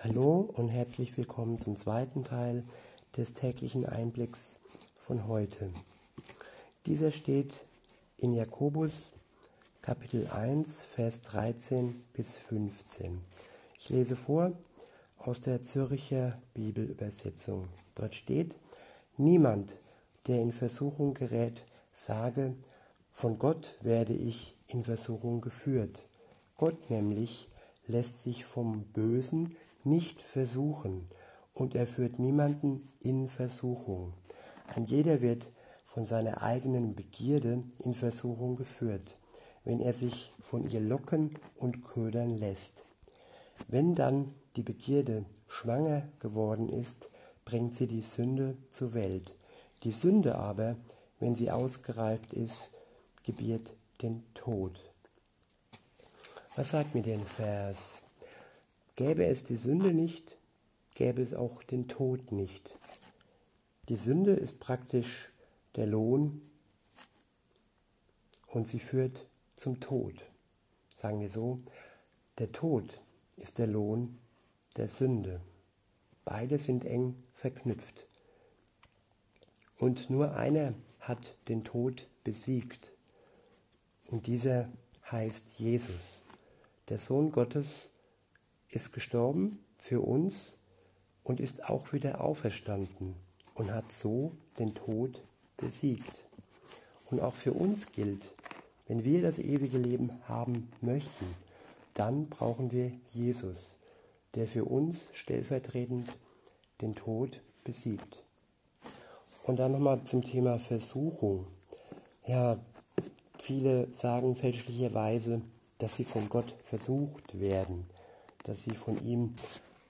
Hallo und herzlich willkommen zum zweiten Teil des täglichen Einblicks von heute. Dieser steht in Jakobus Kapitel 1, Vers 13 bis 15. Ich lese vor aus der Zürcher Bibelübersetzung. Dort steht, niemand, der in Versuchung gerät, sage, von Gott werde ich in Versuchung geführt. Gott nämlich lässt sich vom Bösen nicht versuchen und er führt niemanden in Versuchung. Ein jeder wird von seiner eigenen Begierde in Versuchung geführt, wenn er sich von ihr locken und ködern lässt. Wenn dann die Begierde schwanger geworden ist, bringt sie die Sünde zur Welt. Die Sünde aber, wenn sie ausgereift ist, gebiert den Tod. Was sagt mir den Vers? Gäbe es die Sünde nicht, gäbe es auch den Tod nicht. Die Sünde ist praktisch der Lohn und sie führt zum Tod. Sagen wir so, der Tod ist der Lohn der Sünde. Beide sind eng verknüpft. Und nur einer hat den Tod besiegt. Und dieser heißt Jesus. Der Sohn Gottes ist gestorben für uns und ist auch wieder auferstanden und hat so den Tod besiegt. Und auch für uns gilt, wenn wir das ewige Leben haben möchten, dann brauchen wir Jesus, der für uns stellvertretend den Tod besiegt. Und dann nochmal zum Thema Versuchung. Ja, viele sagen fälschlicherweise, dass sie von Gott versucht werden dass sie von ihm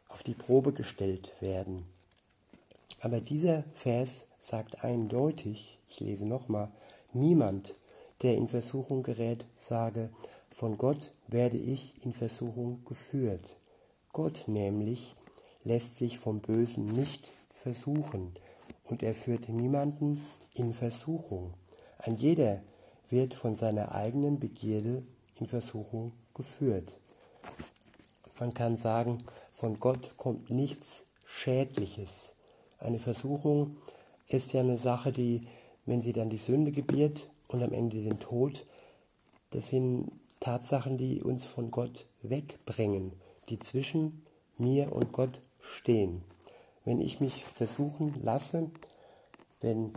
auf die Probe gestellt werden. Aber dieser Vers sagt eindeutig, ich lese nochmal, niemand, der in Versuchung gerät, sage, von Gott werde ich in Versuchung geführt. Gott nämlich lässt sich vom Bösen nicht versuchen und er führt niemanden in Versuchung. Ein jeder wird von seiner eigenen Begierde in Versuchung geführt. Man kann sagen, von Gott kommt nichts Schädliches. Eine Versuchung ist ja eine Sache, die, wenn sie dann die Sünde gebiert und am Ende den Tod, das sind Tatsachen, die uns von Gott wegbringen, die zwischen mir und Gott stehen. Wenn ich mich versuchen lasse, wenn,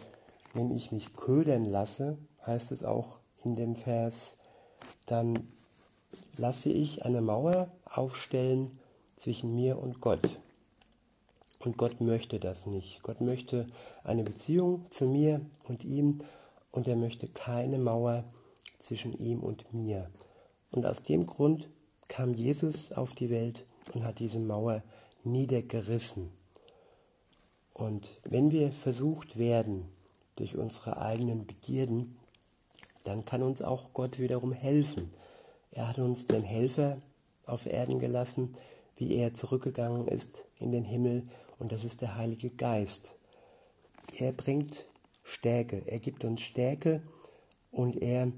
wenn ich mich ködern lasse, heißt es auch in dem Vers, dann lasse ich eine Mauer aufstellen zwischen mir und Gott. Und Gott möchte das nicht. Gott möchte eine Beziehung zu mir und ihm und er möchte keine Mauer zwischen ihm und mir. Und aus dem Grund kam Jesus auf die Welt und hat diese Mauer niedergerissen. Und wenn wir versucht werden durch unsere eigenen Begierden, dann kann uns auch Gott wiederum helfen. Er hat uns den Helfer auf Erden gelassen, wie er zurückgegangen ist in den Himmel, und das ist der Heilige Geist. Er bringt Stärke, er gibt uns Stärke und er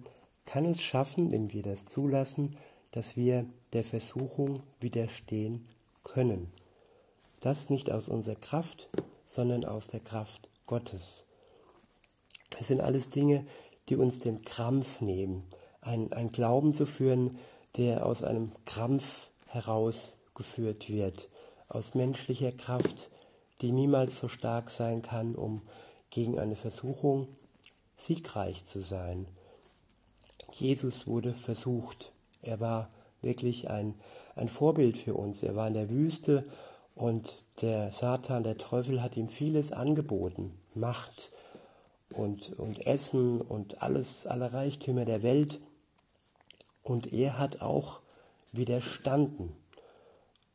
kann es schaffen, wenn wir das zulassen, dass wir der Versuchung widerstehen können. Das nicht aus unserer Kraft, sondern aus der Kraft Gottes. Es sind alles Dinge, die uns den Krampf nehmen, ein, ein Glauben zu führen, der aus einem Krampf herausgeführt wird, aus menschlicher Kraft, die niemals so stark sein kann, um gegen eine Versuchung siegreich zu sein. Jesus wurde versucht. Er war wirklich ein, ein Vorbild für uns. Er war in der Wüste und der Satan, der Teufel hat ihm vieles angeboten. Macht und, und Essen und alles, alle Reichtümer der Welt. Und er hat auch widerstanden.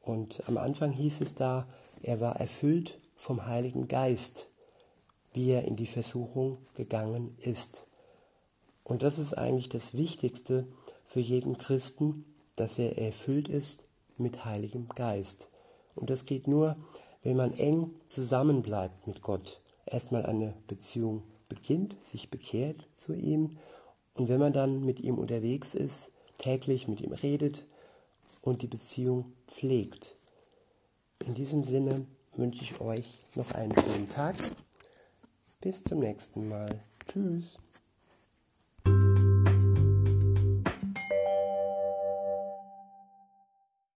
Und am Anfang hieß es da, er war erfüllt vom Heiligen Geist, wie er in die Versuchung gegangen ist. Und das ist eigentlich das Wichtigste für jeden Christen, dass er erfüllt ist mit Heiligem Geist. Und das geht nur, wenn man eng zusammenbleibt mit Gott. Erstmal eine Beziehung beginnt, sich bekehrt zu ihm. Und wenn man dann mit ihm unterwegs ist, täglich mit ihm redet und die Beziehung pflegt. In diesem Sinne wünsche ich euch noch einen schönen Tag. Bis zum nächsten Mal. Tschüss.